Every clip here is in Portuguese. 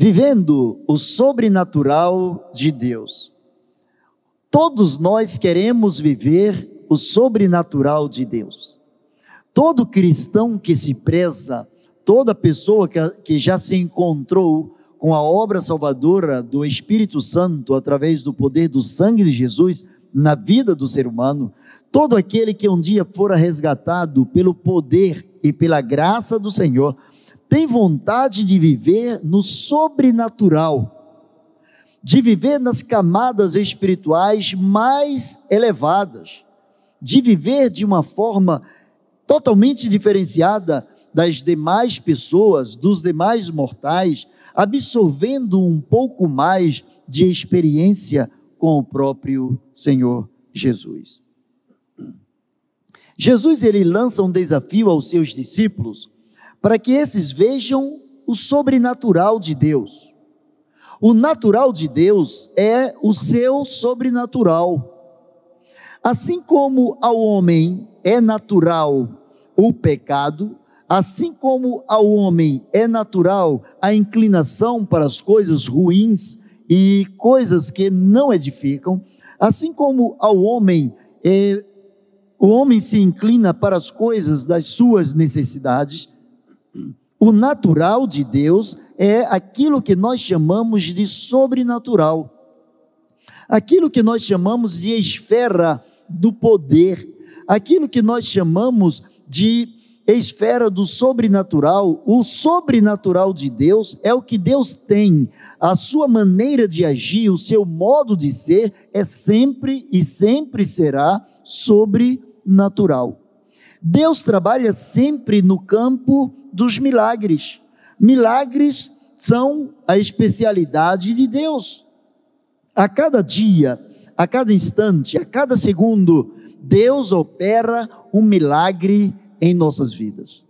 vivendo o sobrenatural de Deus. Todos nós queremos viver o sobrenatural de Deus. Todo cristão que se preza, toda pessoa que, que já se encontrou com a obra salvadora do Espírito Santo através do poder do sangue de Jesus na vida do ser humano, todo aquele que um dia fora resgatado pelo poder e pela graça do Senhor, tem vontade de viver no sobrenatural, de viver nas camadas espirituais mais elevadas, de viver de uma forma totalmente diferenciada das demais pessoas, dos demais mortais, absorvendo um pouco mais de experiência com o próprio Senhor Jesus. Jesus ele lança um desafio aos seus discípulos para que esses vejam o sobrenatural de Deus. O natural de Deus é o seu sobrenatural. Assim como ao homem é natural o pecado, assim como ao homem é natural a inclinação para as coisas ruins e coisas que não edificam, assim como ao homem é, o homem se inclina para as coisas das suas necessidades, o natural de Deus é aquilo que nós chamamos de sobrenatural. Aquilo que nós chamamos de esfera do poder, aquilo que nós chamamos de esfera do sobrenatural, o sobrenatural de Deus é o que Deus tem, a sua maneira de agir, o seu modo de ser é sempre e sempre será sobrenatural. Deus trabalha sempre no campo dos milagres. Milagres são a especialidade de Deus. A cada dia, a cada instante, a cada segundo, Deus opera um milagre em nossas vidas.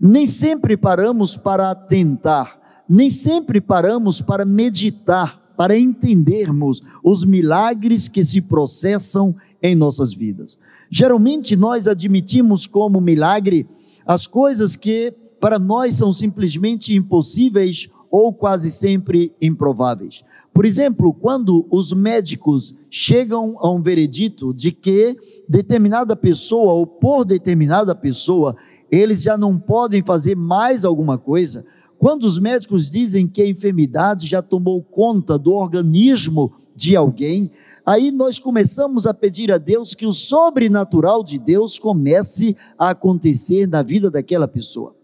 Nem sempre paramos para atentar, nem sempre paramos para meditar, para entendermos os milagres que se processam em nossas vidas. Geralmente nós admitimos como milagre as coisas que para nós são simplesmente impossíveis ou quase sempre improváveis. Por exemplo, quando os médicos chegam a um veredito de que determinada pessoa ou por determinada pessoa eles já não podem fazer mais alguma coisa, quando os médicos dizem que a enfermidade já tomou conta do organismo de alguém, aí nós começamos a pedir a Deus que o sobrenatural de Deus comece a acontecer na vida daquela pessoa.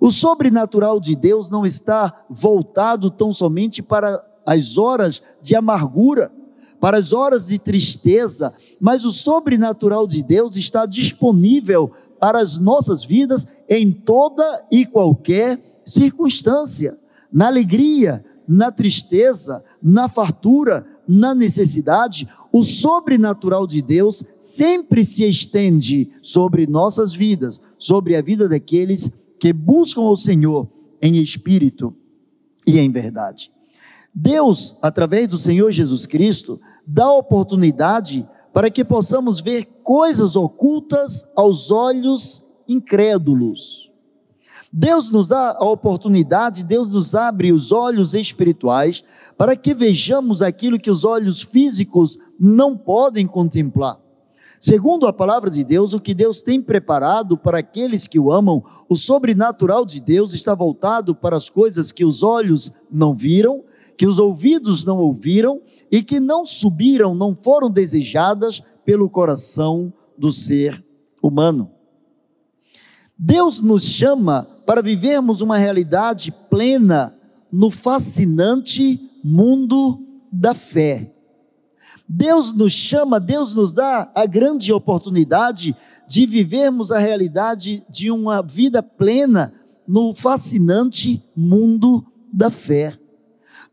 O sobrenatural de Deus não está voltado tão somente para as horas de amargura, para as horas de tristeza, mas o sobrenatural de Deus está disponível para as nossas vidas em toda e qualquer circunstância, na alegria, na tristeza, na fartura, na necessidade, o sobrenatural de Deus sempre se estende sobre nossas vidas, sobre a vida daqueles que buscam o Senhor em espírito e em verdade. Deus, através do Senhor Jesus Cristo, dá oportunidade para que possamos ver coisas ocultas aos olhos incrédulos. Deus nos dá a oportunidade, Deus nos abre os olhos espirituais para que vejamos aquilo que os olhos físicos não podem contemplar. Segundo a palavra de Deus, o que Deus tem preparado para aqueles que o amam, o sobrenatural de Deus está voltado para as coisas que os olhos não viram, que os ouvidos não ouviram e que não subiram, não foram desejadas pelo coração do ser humano. Deus nos chama para vivermos uma realidade plena no fascinante mundo da fé. Deus nos chama, Deus nos dá a grande oportunidade de vivermos a realidade de uma vida plena no fascinante mundo da fé.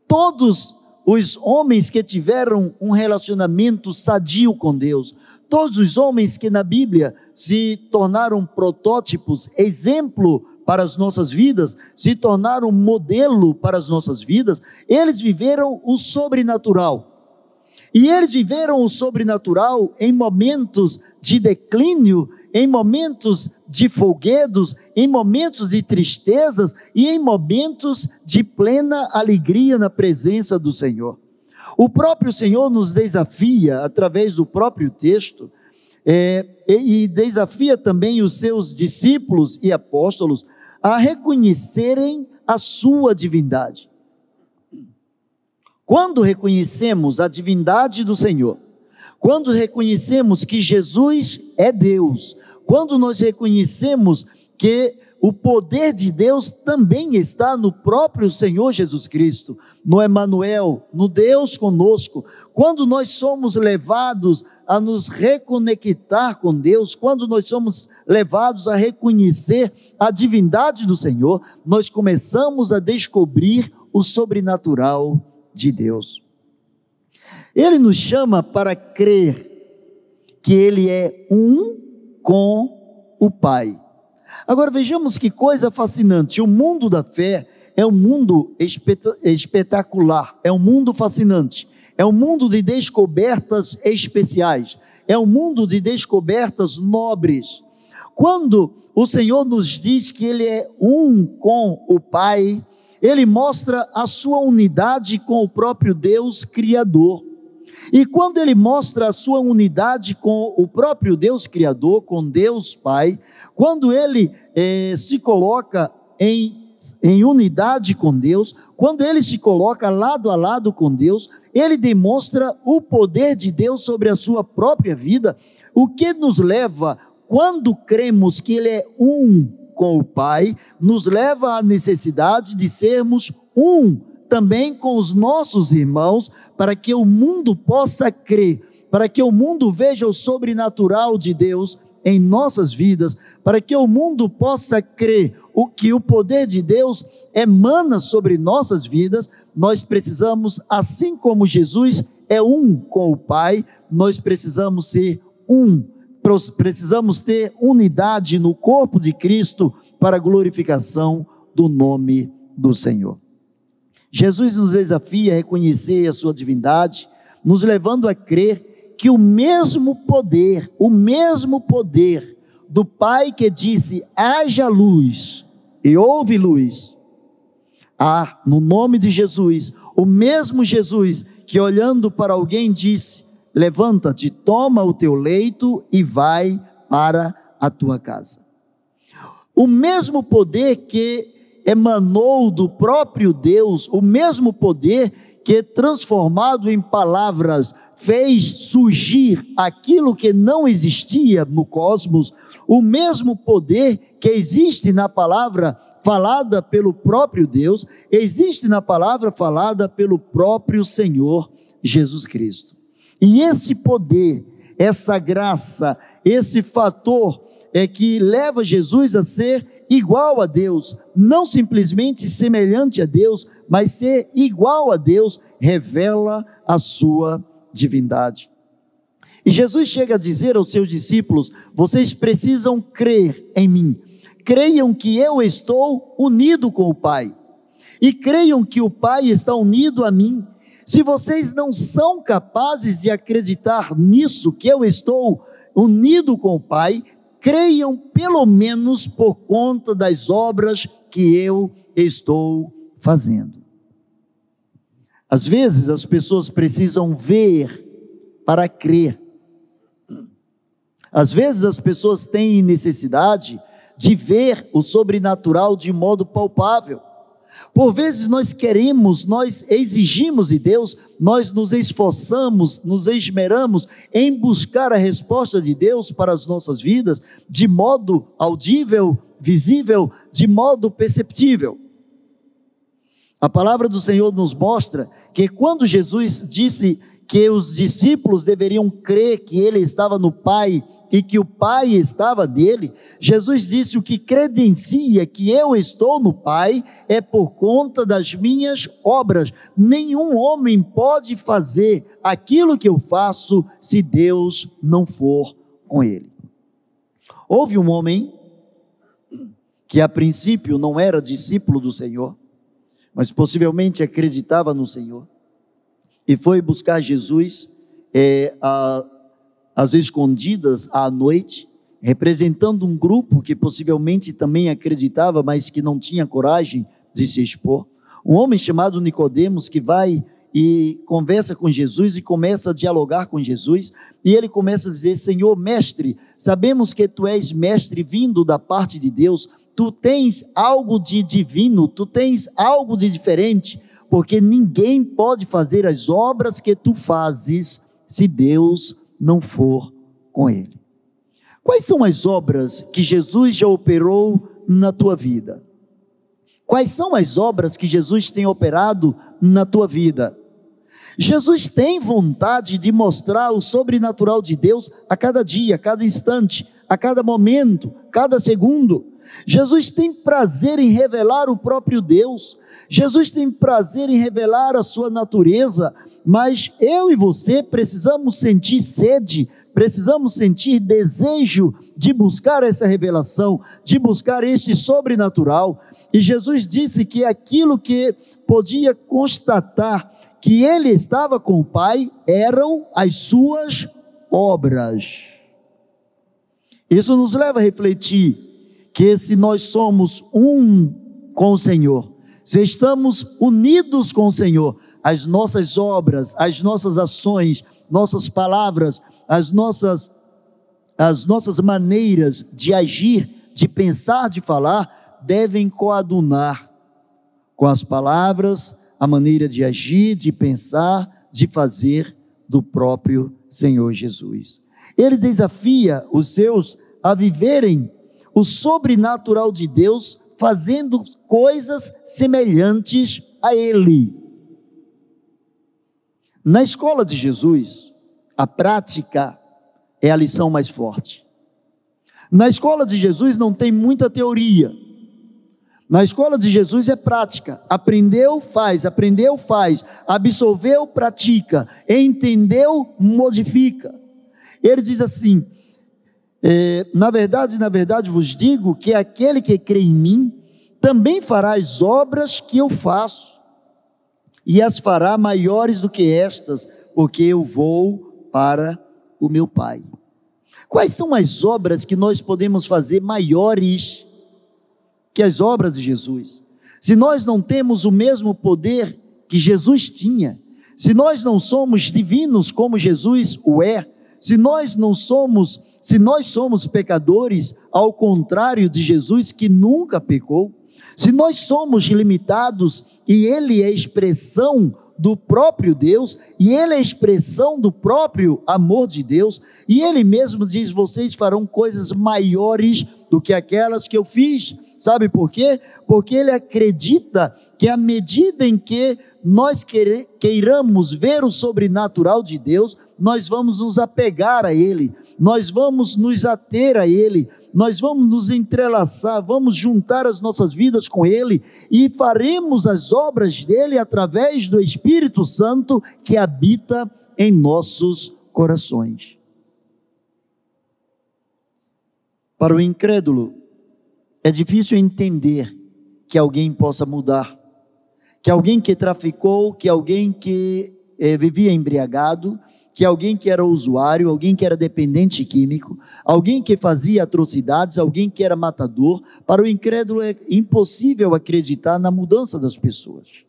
Todos os homens que tiveram um relacionamento sadio com Deus, todos os homens que na Bíblia se tornaram protótipos, exemplo para as nossas vidas, se tornaram modelo para as nossas vidas, eles viveram o sobrenatural. E eles viveram o sobrenatural em momentos de declínio em momentos de folguedos, em momentos de tristezas e em momentos de plena alegria na presença do Senhor. O próprio Senhor nos desafia, através do próprio texto, é, e desafia também os seus discípulos e apóstolos a reconhecerem a sua divindade. Quando reconhecemos a divindade do Senhor, quando reconhecemos que Jesus é Deus, quando nós reconhecemos que o poder de Deus também está no próprio Senhor Jesus Cristo, no Emanuel, no Deus conosco. Quando nós somos levados a nos reconectar com Deus, quando nós somos levados a reconhecer a divindade do Senhor, nós começamos a descobrir o sobrenatural de Deus. Ele nos chama para crer que Ele é um com o Pai. Agora vejamos que coisa fascinante: o mundo da fé é um mundo espetacular, é um mundo fascinante, é um mundo de descobertas especiais, é um mundo de descobertas nobres. Quando o Senhor nos diz que Ele é um com o Pai, Ele mostra a sua unidade com o próprio Deus Criador. E quando ele mostra a sua unidade com o próprio Deus Criador, com Deus Pai, quando ele eh, se coloca em, em unidade com Deus, quando ele se coloca lado a lado com Deus, ele demonstra o poder de Deus sobre a sua própria vida, o que nos leva, quando cremos que ele é um com o Pai, nos leva à necessidade de sermos um também com os nossos irmãos, para que o mundo possa crer, para que o mundo veja o sobrenatural de Deus em nossas vidas, para que o mundo possa crer o que o poder de Deus emana sobre nossas vidas, nós precisamos, assim como Jesus é um com o Pai, nós precisamos ser um, precisamos ter unidade no corpo de Cristo para a glorificação do nome do Senhor. Jesus nos desafia a reconhecer a sua divindade, nos levando a crer que o mesmo poder, o mesmo poder do Pai que disse: haja luz e houve luz. Há, no nome de Jesus, o mesmo Jesus que olhando para alguém disse: levanta-te, toma o teu leito e vai para a tua casa. O mesmo poder que emanou do próprio Deus, o mesmo poder que, transformado em palavras, fez surgir aquilo que não existia no cosmos, o mesmo poder que existe na palavra falada pelo próprio Deus, existe na palavra falada pelo próprio Senhor Jesus Cristo. E esse poder, essa graça, esse fator é que leva Jesus a ser igual a Deus, não simplesmente semelhante a Deus, mas ser igual a Deus, revela a sua divindade. E Jesus chega a dizer aos seus discípulos: vocês precisam crer em mim, creiam que eu estou unido com o Pai, e creiam que o Pai está unido a mim. Se vocês não são capazes de acreditar nisso, que eu estou unido com o Pai, creiam pelo menos por conta das obras que eu estou fazendo. Às vezes as pessoas precisam ver para crer. Às vezes as pessoas têm necessidade de ver o sobrenatural de modo palpável. Por vezes nós queremos, nós exigimos de Deus, nós nos esforçamos, nos esmeramos em buscar a resposta de Deus para as nossas vidas de modo audível, visível, de modo perceptível. A palavra do Senhor nos mostra que quando Jesus disse que os discípulos deveriam crer que ele estava no Pai e que o Pai estava nele, Jesus disse: O que credencia que eu estou no Pai é por conta das minhas obras. Nenhum homem pode fazer aquilo que eu faço se Deus não for com ele. Houve um homem que a princípio não era discípulo do Senhor, mas possivelmente acreditava no Senhor e foi buscar Jesus é, a, às escondidas à noite representando um grupo que possivelmente também acreditava, mas que não tinha coragem de se expor. Um homem chamado Nicodemos que vai e conversa com Jesus e começa a dialogar com Jesus, e ele começa a dizer: Senhor, mestre, sabemos que tu és mestre vindo da parte de Deus, tu tens algo de divino, tu tens algo de diferente, porque ninguém pode fazer as obras que tu fazes se Deus não for com ele. Quais são as obras que Jesus já operou na tua vida? Quais são as obras que Jesus tem operado na tua vida? Jesus tem vontade de mostrar o sobrenatural de Deus a cada dia, a cada instante, a cada momento, cada segundo. Jesus tem prazer em revelar o próprio Deus. Jesus tem prazer em revelar a sua natureza, mas eu e você precisamos sentir sede, precisamos sentir desejo de buscar essa revelação, de buscar este sobrenatural. E Jesus disse que aquilo que podia constatar que ele estava com o Pai eram as suas obras. Isso nos leva a refletir que se nós somos um com o Senhor, se estamos unidos com o Senhor, as nossas obras, as nossas ações, nossas palavras, as nossas as nossas maneiras de agir, de pensar, de falar, devem coadunar com as palavras, a maneira de agir, de pensar, de fazer do próprio Senhor Jesus. Ele desafia os seus a viverem o sobrenatural de Deus, fazendo coisas semelhantes a Ele. Na escola de Jesus, a prática é a lição mais forte. Na escola de Jesus não tem muita teoria. Na escola de Jesus é prática. Aprendeu, faz. Aprendeu, faz. Absolveu, pratica. Entendeu, modifica. Ele diz assim: é, na verdade, na verdade vos digo que aquele que crê em mim também fará as obras que eu faço, e as fará maiores do que estas, porque eu vou para o meu Pai. Quais são as obras que nós podemos fazer maiores que as obras de Jesus. Se nós não temos o mesmo poder que Jesus tinha, se nós não somos divinos como Jesus o é, se nós não somos, se nós somos pecadores, ao contrário de Jesus que nunca pecou, se nós somos limitados e Ele é expressão do próprio Deus, e Ele é expressão do próprio amor de Deus, e Ele mesmo diz: vocês farão coisas maiores do que aquelas que eu fiz. Sabe por quê? Porque ele acredita que à medida em que nós queiramos ver o sobrenatural de Deus, nós vamos nos apegar a Ele, nós vamos nos ater a Ele, nós vamos nos entrelaçar, vamos juntar as nossas vidas com Ele e faremos as obras dele através do Espírito Santo que habita em nossos corações. Para o incrédulo, é difícil entender que alguém possa mudar, que alguém que traficou, que alguém que eh, vivia embriagado, que alguém que era usuário, alguém que era dependente químico, alguém que fazia atrocidades, alguém que era matador, para o incrédulo é impossível acreditar na mudança das pessoas.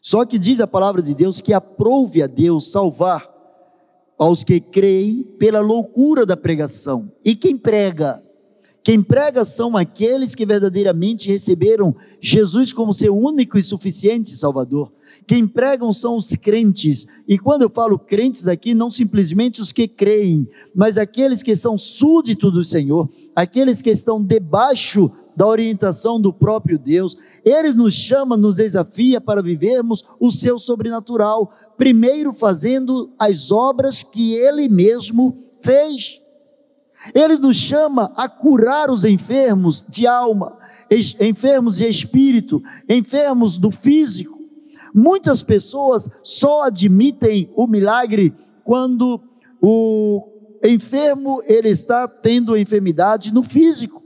Só que diz a palavra de Deus que aprove a Deus salvar aos que creem pela loucura da pregação. E quem prega quem prega são aqueles que verdadeiramente receberam Jesus como seu único e suficiente Salvador. Quem pregam são os crentes. E quando eu falo crentes aqui, não simplesmente os que creem, mas aqueles que são súditos do Senhor, aqueles que estão debaixo da orientação do próprio Deus. Ele nos chama, nos desafia para vivermos o seu sobrenatural, primeiro fazendo as obras que ele mesmo fez. Ele nos chama a curar os enfermos de alma, enfermos de espírito, enfermos do físico. Muitas pessoas só admitem o milagre quando o enfermo ele está tendo enfermidade no físico.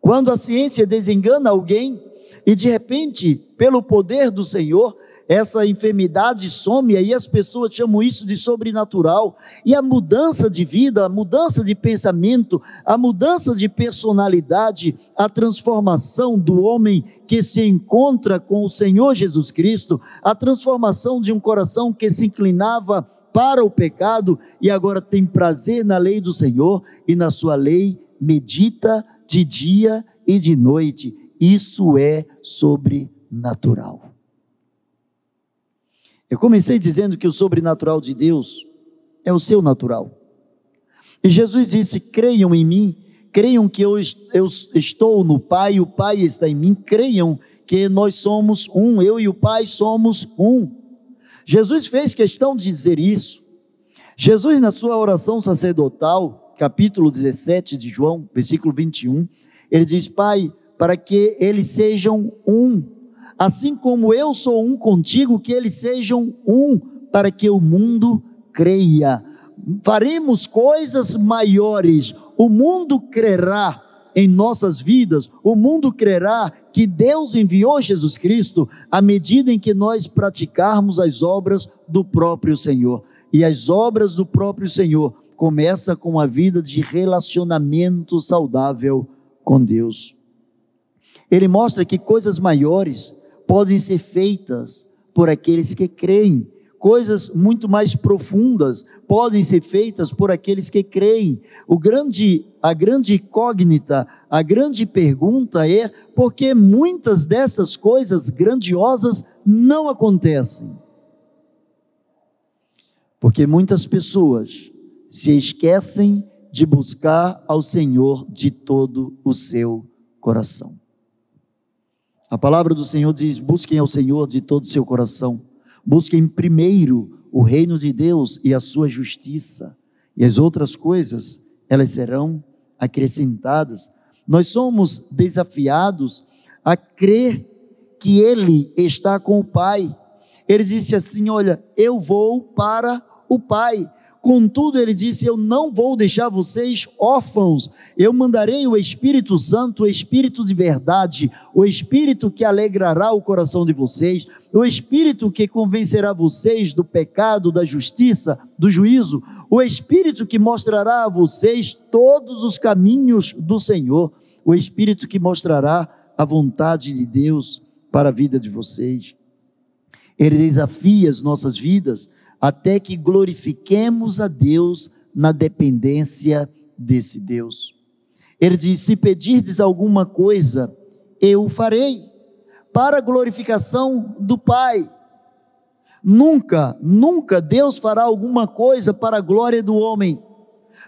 Quando a ciência desengana alguém e de repente, pelo poder do Senhor, essa enfermidade some, aí as pessoas chamam isso de sobrenatural. E a mudança de vida, a mudança de pensamento, a mudança de personalidade, a transformação do homem que se encontra com o Senhor Jesus Cristo, a transformação de um coração que se inclinava para o pecado e agora tem prazer na lei do Senhor e na sua lei medita de dia e de noite. Isso é sobrenatural. Eu comecei dizendo que o sobrenatural de Deus é o seu natural. E Jesus disse: creiam em mim, creiam que eu, eu estou no Pai, o Pai está em mim, creiam que nós somos um, eu e o Pai somos um. Jesus fez questão de dizer isso. Jesus, na sua oração sacerdotal, capítulo 17 de João, versículo 21, ele diz: Pai, para que eles sejam um, assim como eu sou um contigo, que eles sejam um, para que o mundo creia. Faremos coisas maiores, o mundo crerá em nossas vidas, o mundo crerá que Deus enviou Jesus Cristo à medida em que nós praticarmos as obras do próprio Senhor. E as obras do próprio Senhor começa com a vida de relacionamento saudável com Deus. Ele mostra que coisas maiores podem ser feitas por aqueles que creem. Coisas muito mais profundas podem ser feitas por aqueles que creem. O grande, a grande incógnita, a grande pergunta é por que muitas dessas coisas grandiosas não acontecem? Porque muitas pessoas se esquecem de buscar ao Senhor de todo o seu coração. A palavra do Senhor diz: busquem ao Senhor de todo o seu coração, busquem primeiro o reino de Deus e a sua justiça, e as outras coisas, elas serão acrescentadas. Nós somos desafiados a crer que Ele está com o Pai. Ele disse assim: Olha, eu vou para o Pai. Contudo, ele disse: Eu não vou deixar vocês órfãos, eu mandarei o Espírito Santo, o Espírito de verdade, o Espírito que alegrará o coração de vocês, o Espírito que convencerá vocês do pecado, da justiça, do juízo, o Espírito que mostrará a vocês todos os caminhos do Senhor, o Espírito que mostrará a vontade de Deus para a vida de vocês. Ele desafia as nossas vidas até que glorifiquemos a Deus na dependência desse Deus. Ele diz: Se pedirdes alguma coisa, eu o farei, para a glorificação do Pai. Nunca, nunca Deus fará alguma coisa para a glória do homem.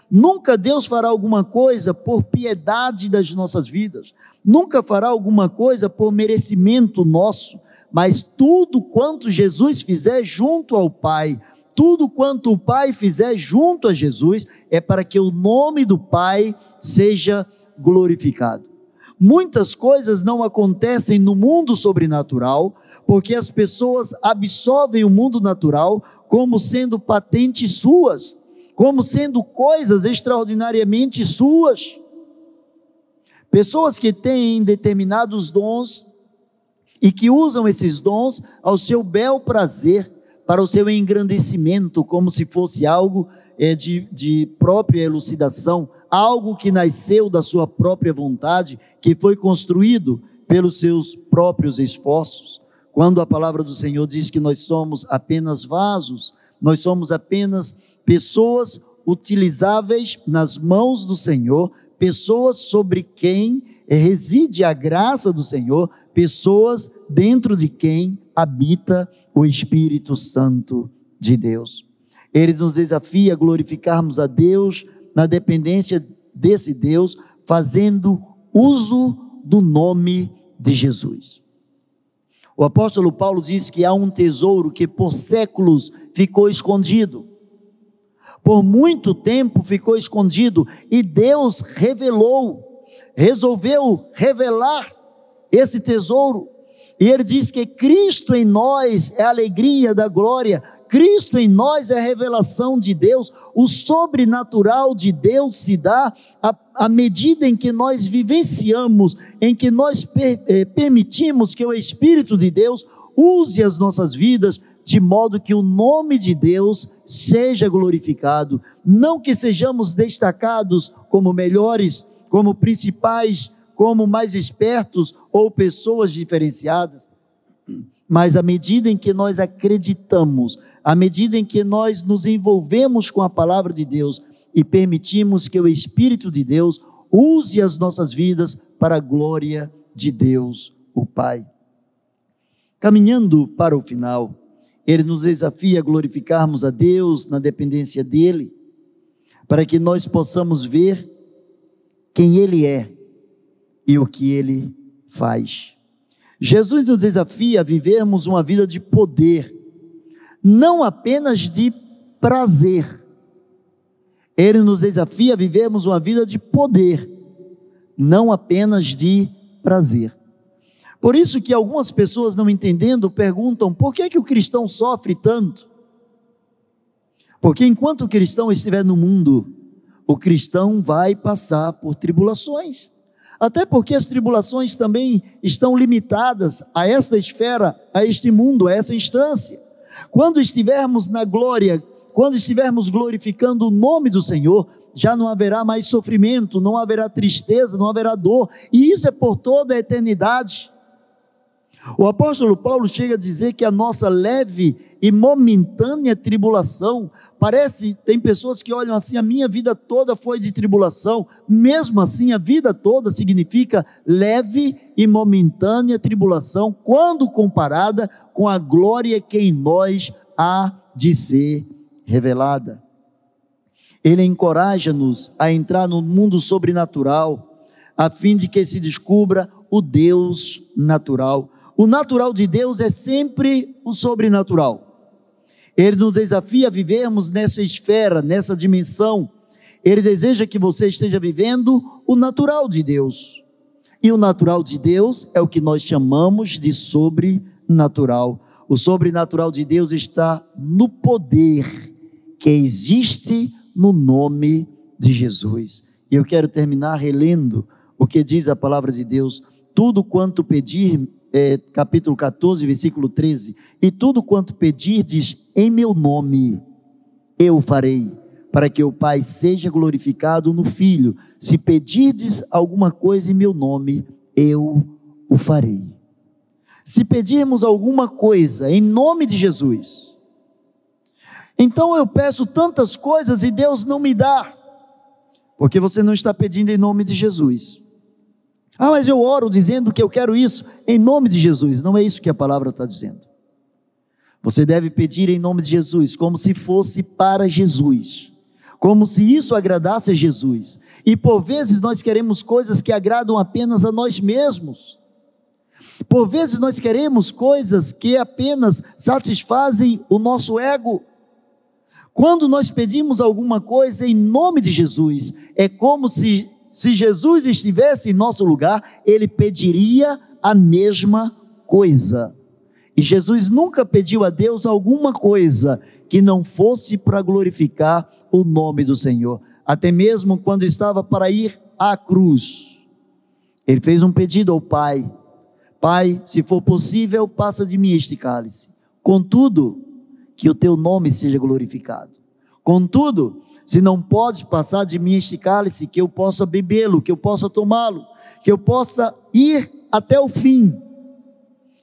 Nunca Deus fará alguma coisa por piedade das nossas vidas. Nunca fará alguma coisa por merecimento nosso mas tudo quanto Jesus fizer junto ao Pai, tudo quanto o Pai fizer junto a Jesus, é para que o nome do Pai seja glorificado. Muitas coisas não acontecem no mundo sobrenatural, porque as pessoas absorvem o mundo natural como sendo patentes suas, como sendo coisas extraordinariamente suas. Pessoas que têm determinados dons, e que usam esses dons ao seu bel prazer, para o seu engrandecimento, como se fosse algo é, de, de própria elucidação, algo que nasceu da sua própria vontade, que foi construído pelos seus próprios esforços. Quando a palavra do Senhor diz que nós somos apenas vasos, nós somos apenas pessoas utilizáveis nas mãos do Senhor, pessoas sobre quem reside a graça do Senhor, pessoas dentro de quem habita o Espírito Santo de Deus. Ele nos desafia a glorificarmos a Deus na dependência desse Deus, fazendo uso do nome de Jesus. O apóstolo Paulo diz que há um tesouro que por séculos ficou escondido. Por muito tempo ficou escondido e Deus revelou resolveu revelar esse tesouro. E ele diz que Cristo em nós é a alegria da glória, Cristo em nós é a revelação de Deus, o sobrenatural de Deus se dá à, medida em que nós vivenciamos, em que nós per, eh, permitimos que o Espírito de Deus use as nossas vidas de modo que o nome de Deus seja glorificado, não que sejamos destacados como melhores, como principais, como mais espertos ou pessoas diferenciadas, mas à medida em que nós acreditamos, à medida em que nós nos envolvemos com a palavra de Deus e permitimos que o Espírito de Deus use as nossas vidas para a glória de Deus, o Pai. Caminhando para o final, ele nos desafia a glorificarmos a Deus na dependência dEle, para que nós possamos ver quem Ele é e o que Ele faz. Jesus nos desafia a vivermos uma vida de poder, não apenas de prazer. Ele nos desafia a vivermos uma vida de poder, não apenas de prazer. Por isso que algumas pessoas não entendendo perguntam: por que que o cristão sofre tanto? Porque enquanto o cristão estiver no mundo, o cristão vai passar por tribulações. Até porque as tribulações também estão limitadas a esta esfera, a este mundo, a essa instância. Quando estivermos na glória, quando estivermos glorificando o nome do Senhor, já não haverá mais sofrimento, não haverá tristeza, não haverá dor, e isso é por toda a eternidade. O apóstolo Paulo chega a dizer que a nossa leve e momentânea tribulação, parece, tem pessoas que olham assim, a minha vida toda foi de tribulação, mesmo assim, a vida toda significa leve e momentânea tribulação, quando comparada com a glória que em nós há de ser revelada. Ele encoraja-nos a entrar no mundo sobrenatural, a fim de que se descubra o Deus natural. O natural de Deus é sempre o sobrenatural. Ele nos desafia a vivermos nessa esfera, nessa dimensão. Ele deseja que você esteja vivendo o natural de Deus. E o natural de Deus é o que nós chamamos de sobrenatural. O sobrenatural de Deus está no poder que existe no nome de Jesus. E eu quero terminar relendo o que diz a palavra de Deus: tudo quanto pedir é, capítulo 14, versículo 13: E tudo quanto pedirdes em meu nome, eu farei, para que o Pai seja glorificado no Filho. Se pedirdes alguma coisa em meu nome, eu o farei. Se pedirmos alguma coisa em nome de Jesus, então eu peço tantas coisas e Deus não me dá, porque você não está pedindo em nome de Jesus. Ah, mas eu oro dizendo que eu quero isso em nome de Jesus. Não é isso que a palavra está dizendo. Você deve pedir em nome de Jesus, como se fosse para Jesus, como se isso agradasse a Jesus. E por vezes nós queremos coisas que agradam apenas a nós mesmos. Por vezes nós queremos coisas que apenas satisfazem o nosso ego. Quando nós pedimos alguma coisa em nome de Jesus, é como se se Jesus estivesse em nosso lugar, ele pediria a mesma coisa. E Jesus nunca pediu a Deus alguma coisa que não fosse para glorificar o nome do Senhor. Até mesmo quando estava para ir à cruz, ele fez um pedido ao Pai: Pai, se for possível, passa de mim este cálice. Contudo, que o teu nome seja glorificado. Contudo, se não podes passar de mim este cálice, que eu possa bebê-lo, que eu possa tomá-lo, que eu possa ir até o fim.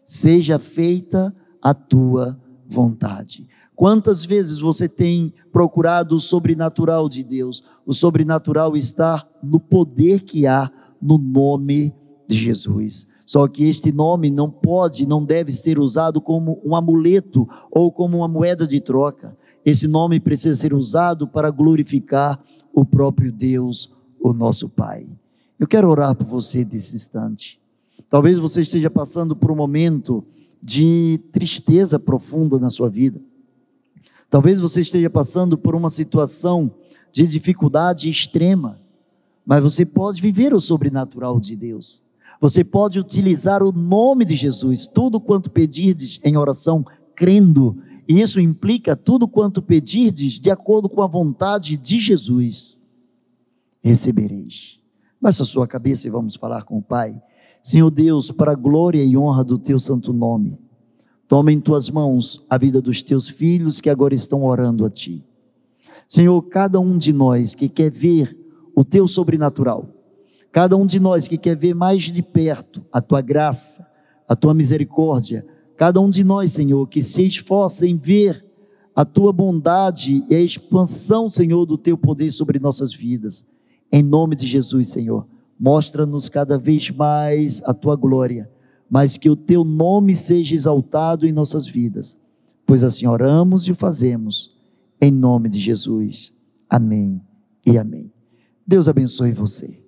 Seja feita a tua vontade. Quantas vezes você tem procurado o sobrenatural de Deus? O sobrenatural está no poder que há no nome de Jesus. Só que este nome não pode, não deve ser usado como um amuleto ou como uma moeda de troca. Esse nome precisa ser usado para glorificar o próprio Deus, o nosso Pai. Eu quero orar por você nesse instante. Talvez você esteja passando por um momento de tristeza profunda na sua vida. Talvez você esteja passando por uma situação de dificuldade extrema, mas você pode viver o sobrenatural de Deus. Você pode utilizar o nome de Jesus, tudo quanto pedirdes em oração, crendo e isso implica tudo quanto pedirdes, de acordo com a vontade de Jesus, recebereis. Baixa a sua cabeça e vamos falar com o Pai. Senhor Deus, para a glória e honra do teu santo nome, Toma em tuas mãos a vida dos teus filhos que agora estão orando a ti. Senhor, cada um de nós que quer ver o teu sobrenatural, cada um de nós que quer ver mais de perto a tua graça, a tua misericórdia, cada um de nós, Senhor, que se esforça em ver a tua bondade e a expansão, Senhor, do teu poder sobre nossas vidas. Em nome de Jesus, Senhor, mostra-nos cada vez mais a tua glória, mas que o teu nome seja exaltado em nossas vidas, pois assim oramos e o fazemos, em nome de Jesus. Amém e amém. Deus abençoe você.